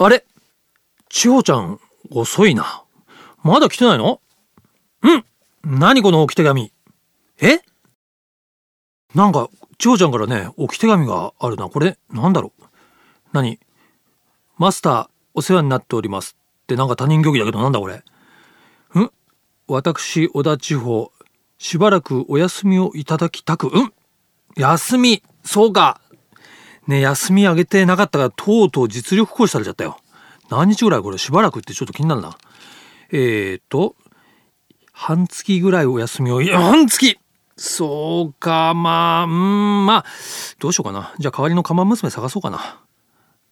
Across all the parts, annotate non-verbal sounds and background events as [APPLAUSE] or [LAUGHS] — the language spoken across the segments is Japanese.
あれ？千穂ちゃん、遅いな。まだ来てないの？うん何この置き手紙？え？なんか、千穂ちゃんからね、置き手紙があるな。これ、なんだろう？何？マスター、お世話になっております。ってなんか他人行儀だけどなんだこれ？ん？私、小田地方、しばらくお休みをいただきたく、うん？休み、そうか。ね、休みあげてなかったから、とうとう実力行使されちゃったよ。何日ぐらいこれしばらくってちょっと気になるな。えーと、半月ぐらいお休みを、半月そうか、まあ、うん、まあ、どうしようかな。じゃあ代わりの看板娘探そうかな。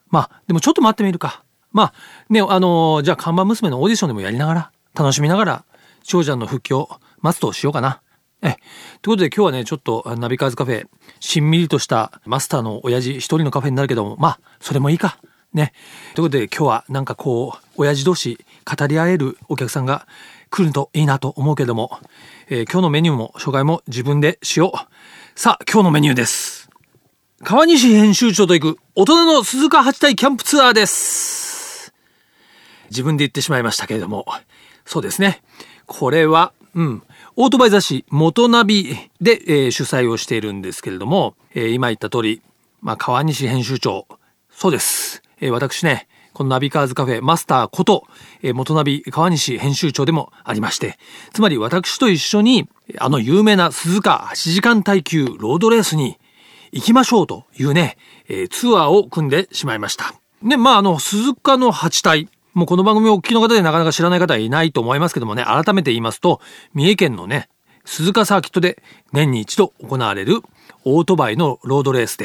まあ、でもちょっと待ってみるか。まあ、ね、あのー、じゃあ看板娘のオーディションでもやりながら、楽しみながら、長者の復帰を待つとしようかな。え、ということで今日はね、ちょっとナビカーズカフェ、しんみりとしたマスターの親父一人のカフェになるけども、まあ、それもいいか。ね。ということで今日はなんかこう、親父同士語り合えるお客さんが来るといいなと思うけども、えー、今日のメニューも紹介も自分でしよう。さあ、今日のメニューです。川西編集長と行く大人の鈴鹿八体キャンプツアーです。自分で言ってしまいましたけれども、そうですね。これは、うん、オートバイ雑誌元ナビで、えー、主催をしているんですけれども、えー、今言った通り、まあ、川西編集長、そうです。えー、私ね、このナビカーズカフェマスターこと、えー、元ナビ川西編集長でもありまして、つまり私と一緒に、あの有名な鈴鹿8時間耐久ロードレースに行きましょうというね、えー、ツアーを組んでしまいました。ね、まあ、あの、鈴鹿の8体、もうこの番組をお聞きの方でなかなか知らない方はいないと思いますけどもね、改めて言いますと、三重県のね、鈴鹿サーキットで年に一度行われるオートバイのロードレースで、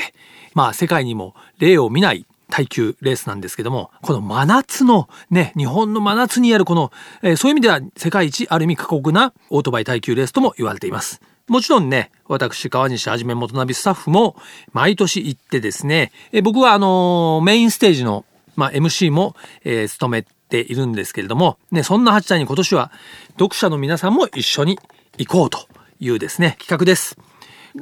まあ世界にも例を見ない耐久レースなんですけども、この真夏のね、日本の真夏にあるこの、えー、そういう意味では世界一ある意味過酷なオートバイ耐久レースとも言われています。もちろんね、私、川西はじめ元ナビスタッフも毎年行ってですね、え僕はあのー、メインステージのまあ、MC も、えー、務めているんですけれども、ね、そんな八体に今年は読者の皆さんも一緒に行こうというですね、企画です。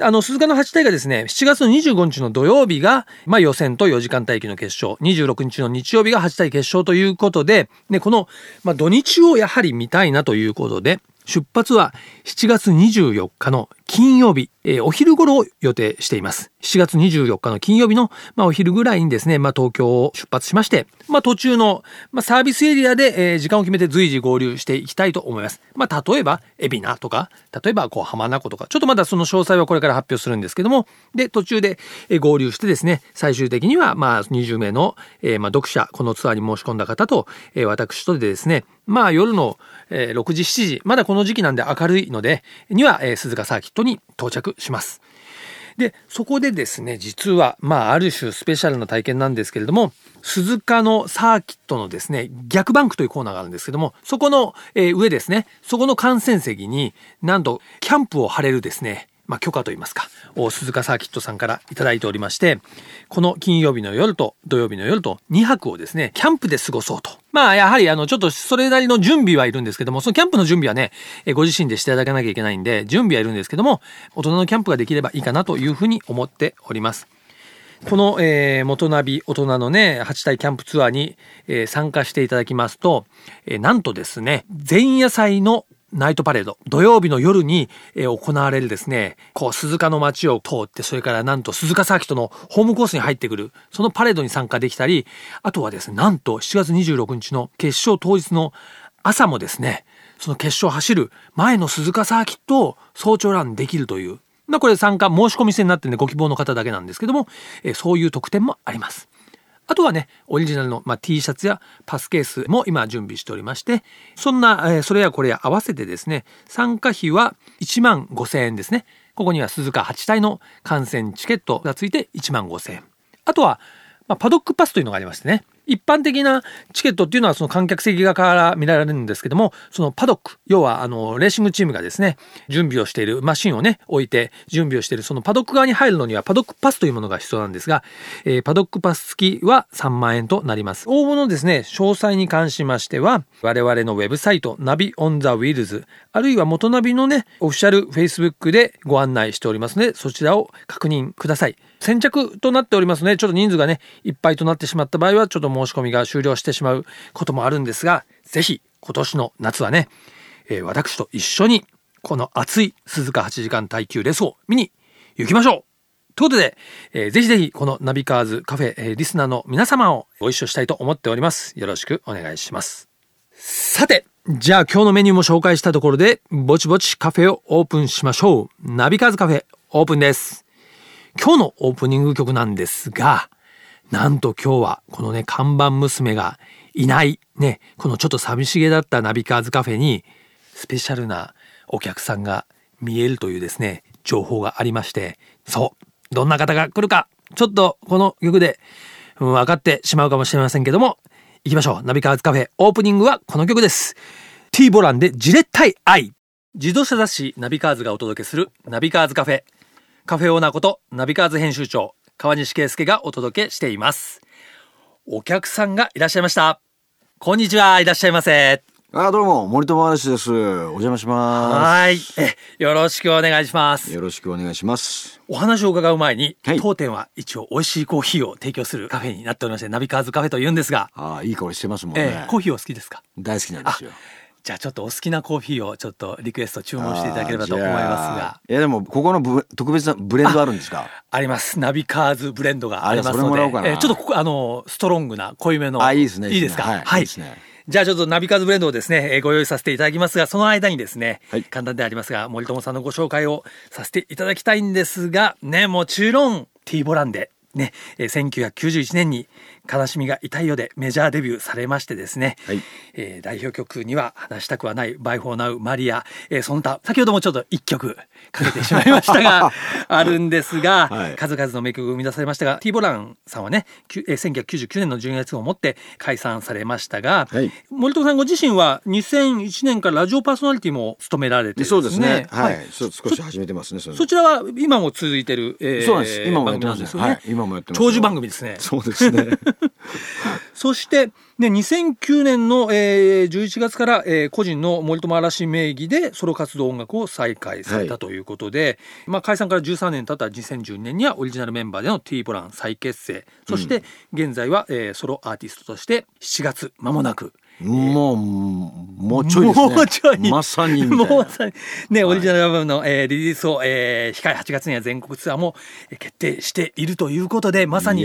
あの、鈴鹿の八体がですね、7月の25日の土曜日が、まあ予選と4時間待機の決勝、26日の日曜日が八体決勝ということで、ね、この、まあ土日をやはり見たいなということで、出発は7月24日の金曜日、えー、お昼頃を予定しています。7月24日の金曜日の、まあ、お昼ぐらいにですね、まあ、東京を出発しまして、まあ、途中の、まあ、サービスエリアで、えー、時間を決めて随時合流していきたいと思います。まあ、例えば、海老名とか、例えば、こう、浜名湖とか、ちょっとまだその詳細はこれから発表するんですけども、で、途中で、えー、合流してですね、最終的には、まあ、20名の、えー、まあ、読者、このツアーに申し込んだ方と、えー、私とでですね、まあ、夜の、えー、6時、7時、まだこの時期なんで明るいので、には、えー、鈴鹿サーキットに到着します。で、そこでですね、実は、まあ、ある種スペシャルな体験なんですけれども、鈴鹿のサーキットのですね、逆バンクというコーナーがあるんですけども、そこの、えー、上ですね、そこの観戦席に、なんと、キャンプを張れるですね、まあ、許可といいますか、鈴鹿サーキットさんからいただいておりまして、この金曜日の夜と土曜日の夜と2泊をですね、キャンプで過ごそうと。まあ、やはりあの、ちょっとそれなりの準備はいるんですけども、そのキャンプの準備はね、ご自身でしていただかなきゃいけないんで、準備はいるんですけども、大人のキャンプができればいいかなというふうに思っております。この、えー、元ナビ大人のね、8体キャンプツアーに、えー、参加していただきますと、えー、なんとですね、前夜祭のナイトパレード、土曜日の夜に、え、行われるですね、こう、鈴鹿の街を通って、それからなんと鈴鹿サーキットのホームコースに入ってくる、そのパレードに参加できたり、あとはですね、なんと7月26日の決勝当日の朝もですね、その決勝走る前の鈴鹿サーキットを早朝ランできるという、まこれ参加申し込み制になってるんでご希望の方だけなんですけども、え、そういう特典もあります。あとはね、オリジナルの、まあ、T シャツやパスケースも今準備しておりまして、そんな、えー、それやこれや合わせてですね、参加費は1万5000円ですね。ここには鈴鹿8体の観戦チケットがついて1万5000円。あとは、まあ、パドックパスというのがありましてね、一般的なチケットっていうのはその観客席側から見られるんですけども、そのパドック、要はあの、レーシングチームがですね、準備をしているマシンをね、置いて準備をしている、そのパドック側に入るのにはパドックパスというものが必要なんですが、えー、パドックパス付きは3万円となります。応募のですね、詳細に関しましては、我々のウェブサイト、ナビオンザウィルズ、あるいは元ナビのね、オフィシャル Facebook でご案内しておりますので、そちらを確認ください。先着となっておりますのでちょっと人数がねいっぱいとなってしまった場合はちょっと申し込みが終了してしまうこともあるんですがぜひ今年の夏はね、えー私と一緒にこの熱い鈴鹿8時間耐久レースを見に行きましょうということで、えーぜひぜひこのナビカーズカフェ、えーリスナーの皆様をご一緒したいと思っております。よろしくお願いします。さて、じゃあ今日のメニューも紹介したところで、ぼちぼちカフェをオープンしましょう。ナビカーズカフェオープンです。今日のオープニング曲なんですが、なんと今日はこのね、看板娘がいない、ね、このちょっと寂しげだったナビカーズカフェに、スペシャルなお客さんが見えるというですね、情報がありまして、そう、どんな方が来るか、ちょっとこの曲で、うん分かってしまうかもしれませんけども、行きましょう。ナビカーズカフェオープニングはこの曲です。T ボランでじれったい愛。自動車雑誌ナビカーズがお届けするナビカーズカフェ。カフェオーナーことナビカーズ編集長川西圭介がお届けしています。お客さんがいらっしゃいました。こんにちは、いらっしゃいませ。あどうも森友嵐ですお邪魔しまはい。え、よろしくお願いします。すよろしくお願いしますお話を伺う前に、はい当店は一応美味しいコーヒーを提供するカフェになっておりまして、ナビカーズカフェと言うんですが、ああいい香りしてますもんえねーコーヒーお好きですか？大好きなんですよじゃあちょっとお好きなコーヒーをちょっとリクエスト注文していただければと思いますあが。いやでもここのブ特別なブレンドあるんですか？あります。ナビカーズブレンドがありますので、えーちょっとここあのストロングな濃いめのあいいですねいいですか？はいはいいいじゃあちょっとナビカーズブレンドをですね、えーご用意させていただきますが、その間にですね、はい簡単でありますが、森友さんのご紹介をさせていただきたいんですが、ね、もちろん T ボランで、ね、えー1991年に悲しみが痛いよでメジャーデビューされましてですね、はい。えー代表曲には話したくはないバイフォーナウマリア、えーその他、先ほどもちょっと一曲かけてしまいましたが、[LAUGHS] あるんですが、はい。数々の名曲を生み出されましたが T ボランさんはねえー1999年の12月をもって解散されましたが、はい。森友さんご自身は2001年からラジオパーソナリティも務められてるんそうですね。ははい。い、そ少し始めてますねそちらは今も続いてる、えーそうなんです。今もやってますね、はい。今もやってます長寿番組ですね。そうですねそして、ね、2009年の、えー11月から、えー個人の森友嵐名義でソロ活動音楽を再開されたはいということで、まあ、解散から13年経った2012年にはオリジナルメンバーでの T ボラン再結成。そして現在は、えーソロアーティストとして7月間もなくもうもうちょいですね。もうちょい。まさにもうまさにね、オリジナルアルバムの、えーリリースを、えー控え8月には全国ツアーもえー決定しているということでまさに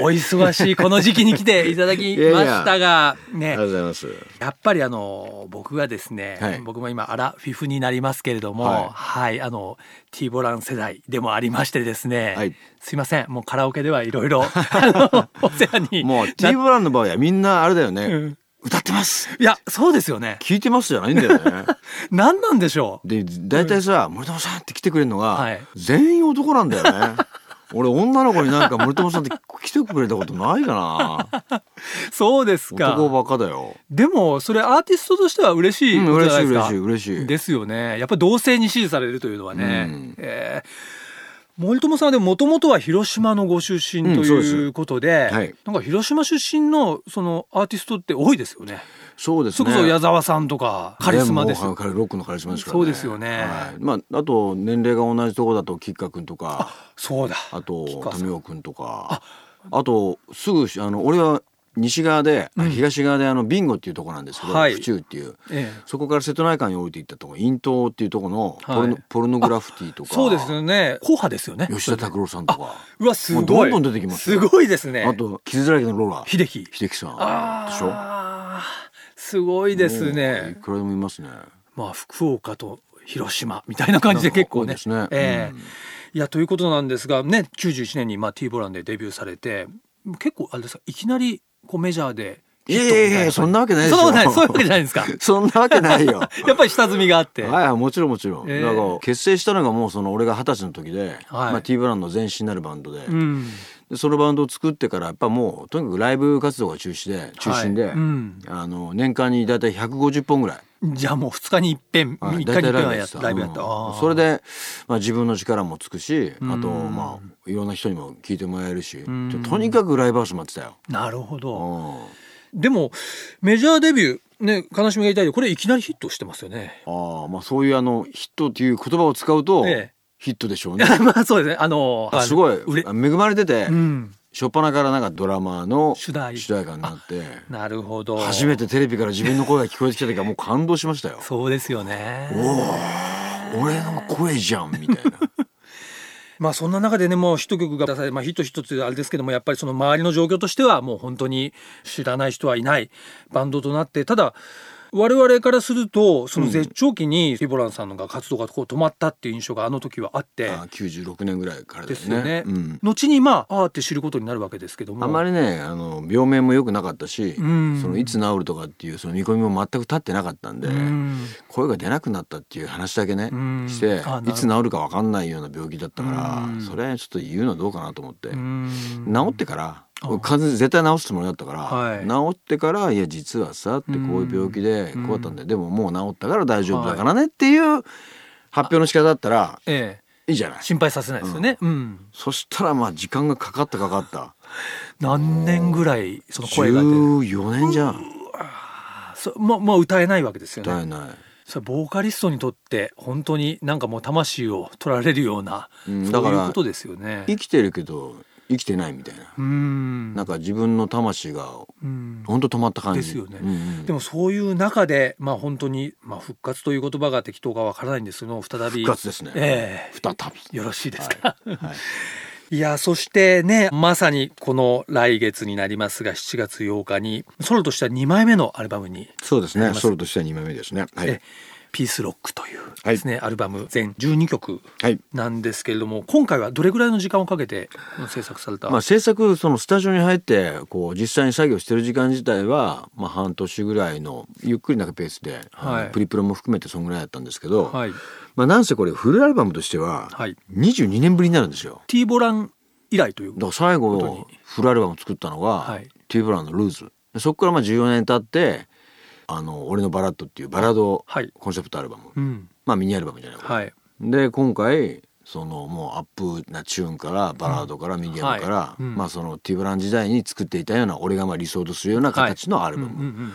お忙しいこの時期に来ていただきましたがね。ありがとうございます。やっぱりあの僕がですね、はい。僕も今アラフィフになりますけれどもは、はいいあの T ボラン世代でもありましてですね、はい。すいませんもうカラオケではいろいろ [LAUGHS] お世話にもうな T ブランの場合はみんなあれだよね、うん歌ってます。いやそうですよね。聞いてますじゃないんだよね。[LAUGHS] 何なんでしょう。で大体さ、森友さんって来てくれるのが、はい。全員男なんだよね。俺女の子になんか森友さんって来てくれたことないかな。[LAUGHS] そうですか。男ばっかだよ。でもそれアーティストとしては嬉しいうんことじゃないですか、嬉しい嬉しい嬉しい。ですよね。やっぱり同性に支持されるというのはね、うん。えー森友さんはでもともとは広島のご出身とうんそうです。いうことで,、はい。なんか広島出身のそのアーティストって多いですよね。そうですね。それこそ矢沢さんとかカリスマです。ロックのカリスマですからね。そうですよね。はい、まああと年齢が同じとこだと吉川君とかそうだ。あと吉川さん。富岡君とかあとすぐあの俺は西側で、あ東側であのビンゴっていうところなんですけど、はい。府中っていう。ええ。そこから瀬戸内海に降りていったところ陰東っていうところのポルノ,、はいポルノグラフィティとか。そうですよね。硬派ですよね。吉田拓郎さんとか。うわすごい。どんどん出てきますよ。すごいですね。あと傷だらけのローラ。秀樹。秀樹さん。あでしょ？あすごいですもういねくらでもいますね。まあ福岡と広島みたいな感じで結構ね。ね。ええ。うん。いやということなんですがね91年にまあ T ボランでデビューされて結構あれですかいきなりこうメジャーでいやいやいやそんなわけないでしょ。そんないそういうわけじゃないですか。[LAUGHS] そんなわけないよ。[LAUGHS] やっぱり下積みがあって、はいはいもちろんもちろん、ええだから結成したのがもうその俺が二十歳の時で、はい。まあ、T ブランドの前身になるバンドで,、うん。でそのバンドを作ってからやっぱもうとにかくライブ活動が中止で中心で、はい。うん。あの年間に大体150本ぐらいじゃあもう2日に一遍3はい日に一遍はやライブやった、うん。それで、まあ、自分の力もつくしあとうんまあいろんな人にも聞いてもらえるしとにかくライブハウス待ってたよ。なるほど。うん。でもメジャーデビューね悲しみが痛いでこれいきなりヒットしてますよね。ああまあそういうあのヒットっていう言葉を使うと、ええ。ヒットでしょうね。[LAUGHS] まあそうですね。あのあすごい。恵まれてて、うん初っ端からなんかドラマの主題。主題歌になって。なるほど。初めてテレビから自分の声が聞こえてきた時はもう感動しましたよ。そうですよね。おお俺の声じゃんみたいな。[LAUGHS] まあそんな中でねもうヒット曲が出され、まあ、ヒット一つあれですけどもやっぱりその周りの状況としてはもう本当に知らない人はいないバンドとなってただ我々からするとその絶頂期にティボランさんのが活動がこう止まったっていう印象があの時はあってあ96年ぐらいからですよね、うん、後にまああーって知ることになるわけですけども。あまりねあの病名も良くなかったし、ん。そのいつ治るとかっていうその見込みも全く立ってなかったんで、うん。声が出なくなったっていう話だけね、うん。していつ治るか分かんないような病気だったから、うん。それはちょっと言うのはどうかなと思って、うん。治ってから完全に絶対治すつもりだったから、はい。治ってからいや実はさってこういう病気でこうだったんで、でももう治ったから大丈夫だからねっていう発表の仕方だったらええ。いいじゃない。心配させないですよね、うん。そしたらまあ時間がかかった。かかった何年ぐらいその声が出る？14年じゃん。そもうもう歌えないわけですよね。歌えない。それボーカリストにとって本当になんかもう魂を取られるような、うん。そういうことですよね。生きてるけど生きてないみたいな、うん。なんか自分の魂がうん。本当止まった感じ。ですよね。うんうん。でもそういう中でまあ本当に、まあ、復活という言葉が適当かわからないんですけど再び復活ですね、ええ。再び。よろしいですか、はい。い。[LAUGHS] やそしてねまさにこの来月になりますが7月8日にソロとしては2枚目のアルバムにそうですね。ソロとしては2枚目ですね。はい。えピースロックというはいですね、アルバム全12曲はい。なんですけれども今回はどれぐらいの時間をかけて制作された、まあ制作そのスタジオに入ってこう実際に作業してる時間自体はまあ半年ぐらいのゆっくりなペースで、はい。プリプロも含めてそんぐらいだったんですけど、はい。まあなんせこれフルアルバムとしてははい。22年ぶりになるんですよ。T ボラン以来というだ最後フルアルバムを作ったのが、はい。ティーブラウンの「ルーズ」でそこからまあ14年経って「あの俺のバラッド」っていうバラードはい。コンセプトアルバム、うん。まあミニアルバムじゃないはい。で今回そのもうアップなチューンからバラードからミディアムから、はい。うん。まあそのティーブラン時代に作っていたような俺がまあ理想とするような形のアルバム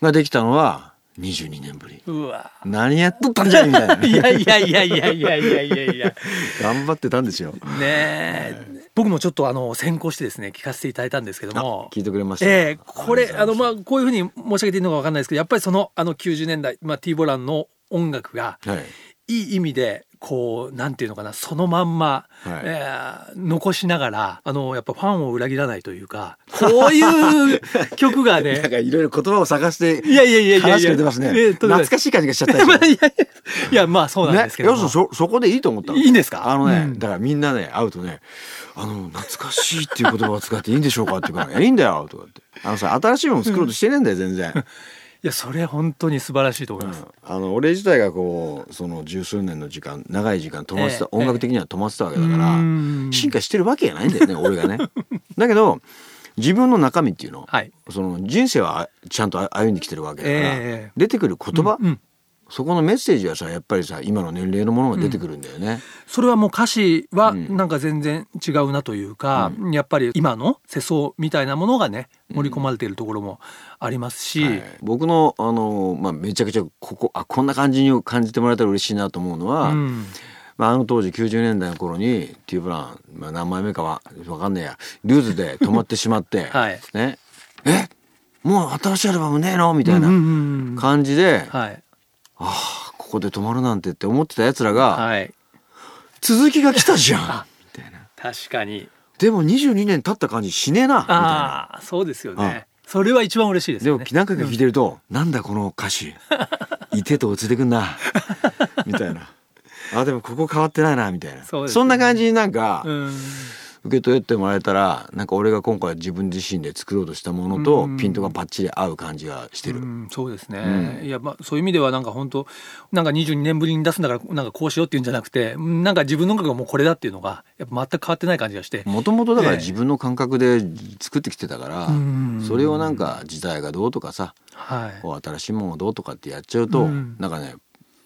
ができたのは22年ぶり。うわ。何やっとったんじゃいみたいな。いやいやいやいやいやいやいやいや。頑張ってたんですよ。ねえ。僕もちょっとあの先行してですね聞かせていただいたんですけどあも聞いてくれました。ええこれあのまああこういうふうに申し上げていいのかわかんないですけどやっぱりそのあの90年代、まあ、T ボランの音楽がはい。いい意味でこうなんていうのかなそのまんま、はい。えー残しながらあのやっぱファンを裏切らないというかこういう曲が [LAUGHS] なんねかいろいろ言葉を探していやいやいやいやいや。話してくれてますね。ええとんでもない懐かしい感じがしちゃった [LAUGHS] いやまあそうなんですけども、ね、要するにそそこでいいと思ったの？いいんですか？あのね、うん。だからみんなね会うとね「あの懐かしいっていう言葉を使っていいんでしょうか?」って言うから「いやいいんだよ」とかって「あのさ新しいもの作ろうとしてねえんだよ全然」[LAUGHS] いやそれ本当に素晴らしいと思います、あの俺自体がこうその十数年の時間長い時間止まってた、ええ音楽的には止まってたわけだから、うん。進化してるわけじゃないんだよね俺がね。[LAUGHS] だけど自分の中身っていうの、はい。その人生はちゃんと歩んできてるわけだから、ええ出てくる言葉、うんそこのメッセージはさやっぱりさ今の年齢のものが出てくるんだよね。それはもう歌詞はうん。なんか全然違うなというか、やっぱり今の世相みたいなものがね盛り込まれているところもありますし、はい。僕のあの、まあ、めちゃくちゃここあこんな感じに感じてもらえたら嬉しいなと思うのは、うん。まあ、あの当時90年代の頃にティーブラン、まあ、何枚目かは分かんねえやルーズで止まってしまって、[LAUGHS] はい。ね、え？もう新しいアルバムねえの？みたいなうんうんうん。感じで、はいああここで止まるなんてって思ってたやつらが、はい。続きが来たじゃん。[LAUGHS] みたいな。確かに。でも22年経った感じしねえなみたいな。そうですよね。それは一番嬉しいですでも何回か聞いてると、なんだこの歌詞。いてと落ちてくんな。みたいな。あでもここ変わってないなみたいな。そね。んな感じになんかうん受け取ってもらえたらなんか俺が今回自分自身で作ろうとしたものとうん。ピントがバッチリ合う感じがしてる、うん、そうですね、うん。いやまあそういう意味ではなんか本当なんか22年ぶりに出すんだからなんかこうしようっていうんじゃなくてうんなんか自分の音楽がもうこれだっていうのがやっぱ全く変わってない感じがして、もともとだからええ。自分の感覚で作ってきてたから、うん。それをなんか時代がどうとかさはい。こう新しいものがどうとかってやっちゃうと、うん。なんかね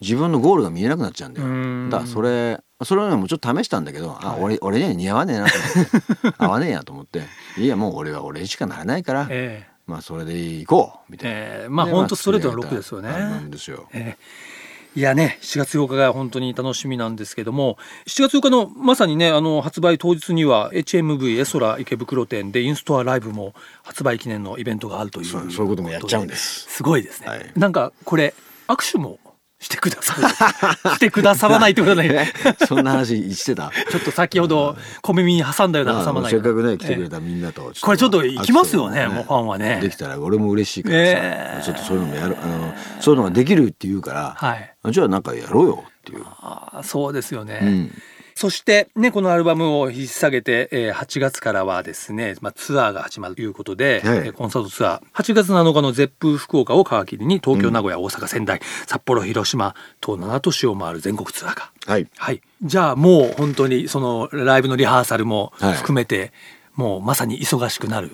自分のゴールが見えなくなっちゃうんだよ、うん。だからそれそれはねもうちょっと試したんだけど、あ俺俺には似合わねえなと思って。[LAUGHS] 合わねえやと思って。いやもう俺は俺しかならないから、ええ。まあそれでいこうみたいな。ええ。まあで本当ストレートのロックですよね。作り上げたアルバムですよ。ええ。いやね7月8日が本当に楽しみなんですけども7月8日のまさにねあの発売当日には HMV エソラ池袋店でインストアライブも発売記念のイベントがあるというそうそういうこともやっちゃうんです。すごいですね、はい。なんかこれ握手もしてくださる [LAUGHS] してくださらないってことは [LAUGHS] ね。そんな話してた？ちょっと先ほど小耳に挟んだようなまあ挟まないせっかくね来てくえれたみんなとこれちょっと行きますよねもうファンはね。できたら俺も嬉しいからさ、ええ。ちょっとそういうのもやるあのそういうのができるって言うから、はい。じゃあなんかやろうよっていう、あーそうですよね、うん、そしてねこのアルバムを引っ提げて、えー8月からはですね、まあ、ツアーが始まるということで、はいえーコンサートツアー。8月7日の絶風福岡を皮切りに東京、名古屋大阪仙台札幌広島と7都市を回る全国ツアーがはい。はい。じゃあもう本当にそのライブのリハーサルもはい。含めて、もうまさに忙しくなる。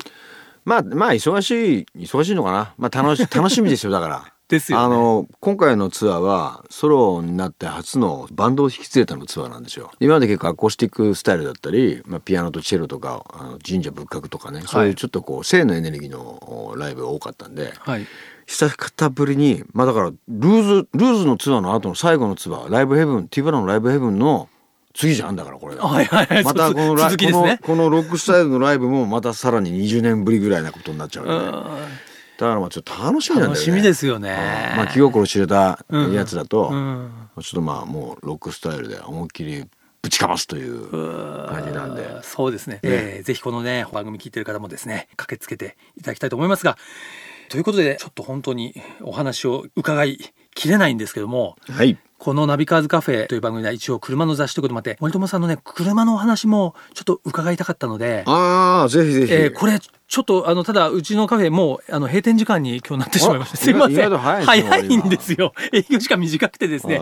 まあまあ忙しい忙しいのかな。まあ楽し楽しみですよだからですよね。あの今回のツアーはソロになって初のバンドを引き連れたのツアーなんですよ。今まで結構アコースティックスタイルだったり、まあ、ピアノとチェロとかあの神社仏閣とかね、そういうちょっとこう性のエネルギーのおライブが多かったんではい。久方ぶりにまあだからルーズルーズのツアーの後の最後のツアーライブヘブンティバラのライブヘブンの次じゃんだからこれが。はいはいはい。またこのね。このこのロックスタイルのライブもまたさらに20年ぶりぐらいなことになっちゃううよね。だんからまあちょっと楽しみなんだよね。楽しみですよねうんまあ気心知れたやつだと、うんちょっとまあもうロックスタイルで思いっきりぶちかますという感じなんで。そうですねえーぜひこのね番組聞いてる方もですね駆けつけていただきたいと思いますがということでちょっと本当にお話を伺いきれないんですけどもはい。このナビカーズカフェという番組では一応車の雑誌ということもあって森友さんのね車のお話もちょっと伺いたかったので、ああぜひぜひ。えーこれちょっとあのただうちのカフェもうあの閉店時間に今日なってしまいましたあすいません。早いんですよ営業時間短くてですね。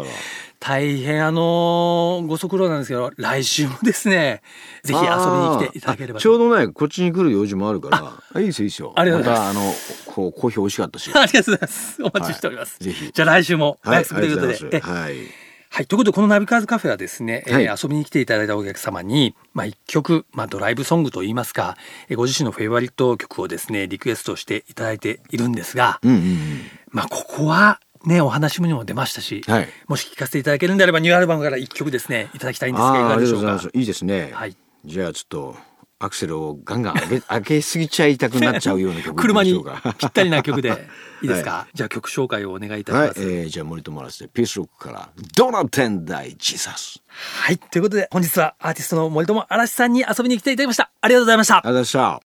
大変あのご足労なんですけど来週もですねぜひ遊びに来ていただければちょうどねこっちに来る用事もあるからあいいですよいいですよ。ありがとうございます。またあのこうコーヒー美味しかったし。[LAUGHS] ありがとうございます。お待ちしております。はいぜひ。じゃあ来週もおはい約束ということで。ありがとうございはい。はい。ということで、このナビカーズカフェはですね、えーはい。遊びに来ていただいたお客様に、まあ一曲、まあドライブソングといいますか、えーご自身のフェイバリット曲をですね、リクエストしていただいているんですが、うんうんうん。まあここは、ね、お話にも出ましたし、はい。もし聞かせていただけるんであれば、ニューアルバムから一曲ですね、いただきたいんですが、いかがでしょうか？いいですね、はい。じゃあちょっとアクセルをガンガン上げ [LAUGHS] 上げすぎちゃいたくなっちゃうような曲車にぴったりな曲で [LAUGHS] いいですか、はじゃあ曲紹介をお願いいたしはいま、す。えー、じゃあ森友達でピースロックから「ドナテンダイジーサスはい。ということで、本日はアーティストの森友嵐さんに遊びに来ていただきました。ありがとうございました」。ありがとうございました。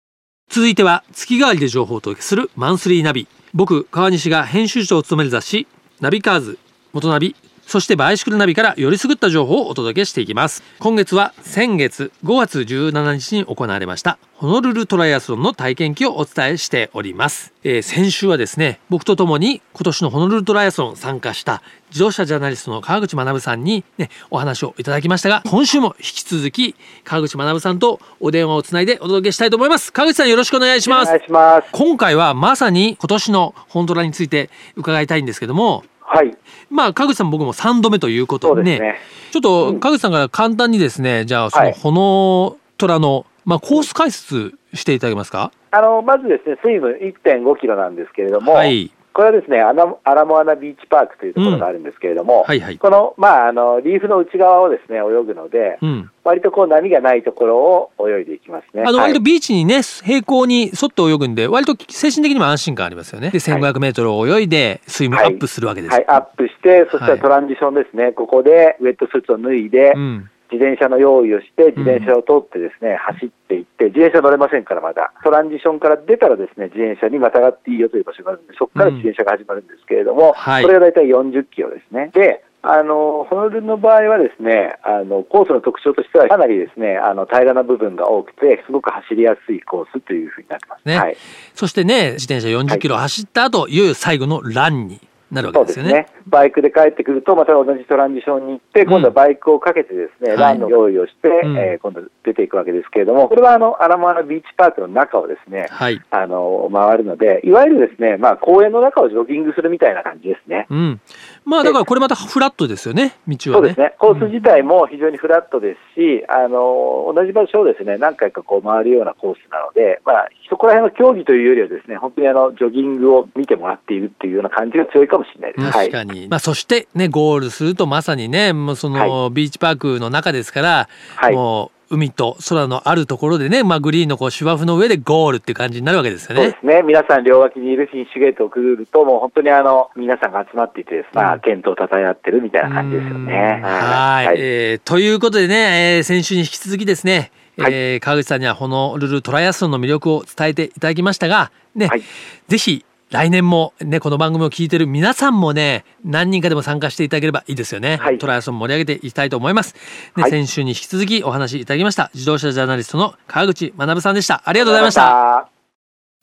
続いては、月替わりで情報をお届けするマンスリーナビ。僕、川西が編集長を務める雑誌、ナビカーズ、元ナビ、そしてバイシクルナビからよりすぐった情報をお届けしていきます。今月は先月5月17日に行われましたホノルルトライアスロンの体験記をお伝えしております。えー先週はですね、僕と共に今年のホノルルトライアスロン参加した自動車ジャーナリストの川口学さんにね、お話をいただきましたが、今週も引き続き川口学さんとお電話をつないでお届けしたいと思います。川口さんよろしくお願いしますお願い。します。今回はまさに今年のホントラについて伺いたいんですけども、はい。まあ川口さん僕も3度目ということでね、ですね。ちょっと川口さんから簡単にですね、じゃあそのはいホノトラの、まあ、コース解説していただけますか？あの、まずですね、水分1.5キロなんですけれども、はい。これはですね、アラモアナビーチパークというところがあるんですけれども、はいはい。この、まあ、あの、リーフの内側をですね、泳ぐので、うん。割とこう波がないところを泳いでいきますね。あのはい割とビーチにね、平行に沿って泳ぐんで、割と精神的にも安心感ありますよね。で、1500メートルを泳いで、水分アップするわけです。はい、アップして、そしたはいらトランジションですね、ここでウェットスーツを脱いで、うん。自転車の用意をして、自転車を通ってですね、走っていって、自転車乗れませんから、まだ。トランジションから出たらですね、自転車にまたがっていいよという場所があるんで、そこから自転車が始まるんですけれども、はいこれが大体40キロですね。で、あの、ホノルルの場合はですね、あの、コースの特徴としては、かなりですね、あの、平らな部分が多くて、すごく走りやすいコースというふうになってます。ねはい。そしてね、自転車40キロ走った後、いよいよ最後のランになるわけそうですすね。バイクで帰ってくると、また同じトランジションに行って、今度はバイクをかけてですね、はいランの用意をして、うんえー今度出ていくわけですけれども、これはあの、アラモアナビーチパークの中をですね、はい。あの、回るので、いわゆるですね、まあ、公園の中をジョギングするみたいな感じですね。うん。まあだからこれまたフラットですよね、道はね。そうですね。コース自体も非常にフラットですし、あの、同じ場所をですね、何回かこう回るようなコースなので、まあ、そこら辺の競技というよりはですね、本当にあの、ジョギングを見てもらっているっていうような感じが強いかかもしれないです。確かに。はい、まあ、そしてね、ゴールするとまさにね、もうその、ビーチパークの中ですから、はい、もう、海と空のあるところでね、まあ、グリーンのこう芝生の上でゴールっていう感じになるわけですよね。そうですね。皆さん両脇にいるフィニッシュゲートをくぐると、もう本当にあの、皆さんが集まっていてですね、まあ、健闘をたたえ合ってるみたいな感じですよね。はい。はい、えー、ということでね、えー、先週に引き続きですね、はい、えー、川口さんにはホノルルトライアスロンの魅力を伝えていただきましたが、ね、はい、ぜひ来年もね、この番組を聞いてる皆さんもね、何人かでも参加していただければいいですよね。はい、トライアスロン盛り上げていきたいと思います。で、はい、先週に引き続きお話しいただきました、自動車ジャーナリストの川口学さんでした。ありがとうございました。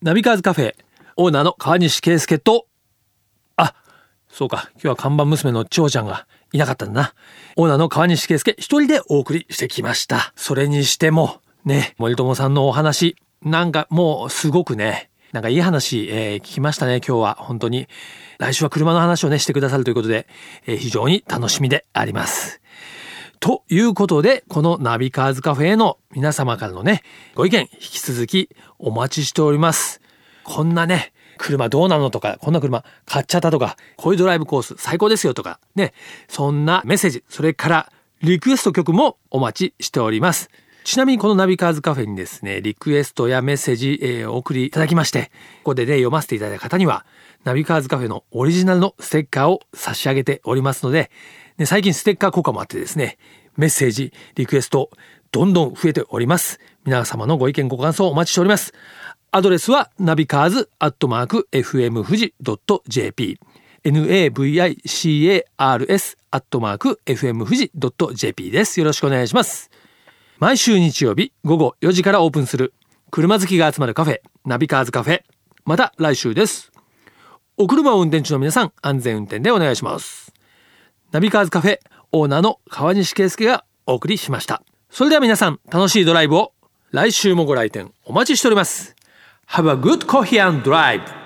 ナビカーズカフェ、オーナーの川西圭介と、あ、そうか、今日は看板娘の長ちゃんがいなかったんだな。オーナーの川西圭介一人でお送りしてきました。それにしても、ね、森友さんのお話、なんかもうすごくね、なんかいい話、えー、聞きましたね、今日は。本当に。来週は車の話をね、してくださるということで、えー、非常に楽しみであります。ということで、このナビカーズカフェへの皆様からのね、ご意見、引き続きお待ちしております。こんなね、車どうなのとか、こんな車買っちゃったとか、こういうドライブコース最高ですよとか、ね、そんなメッセージ、それからリクエスト曲もお待ちしております。ちなみにこのナビカーズカフェにですね、リクエストやメッセージ、えー、お送りいただきまして、ここでね、読ませていただいた方には、ナビカーズカフェのオリジナルのステッカーを差し上げておりますので、ね、最近ステッカー効果もあってですね、メッセージ、リクエスト、どんどん増えております。皆様のご意見ご感想お待ちしております。アドレスはナビカーズアットマーク FM 富士 .jp navicars アットマーク FM 富士 .jp です。よろしくお願いします。毎週日曜日午後4時からオープンする車好きが集まるカフェナビカーズカフェ。また来週です。お車を運転中の皆さん安全運転でお願いします。ナビカーズカフェオーナーの川西圭介がお送りしました。それでは皆さん楽しいドライブを来週もご来店お待ちしております。Have a good coffee and drive!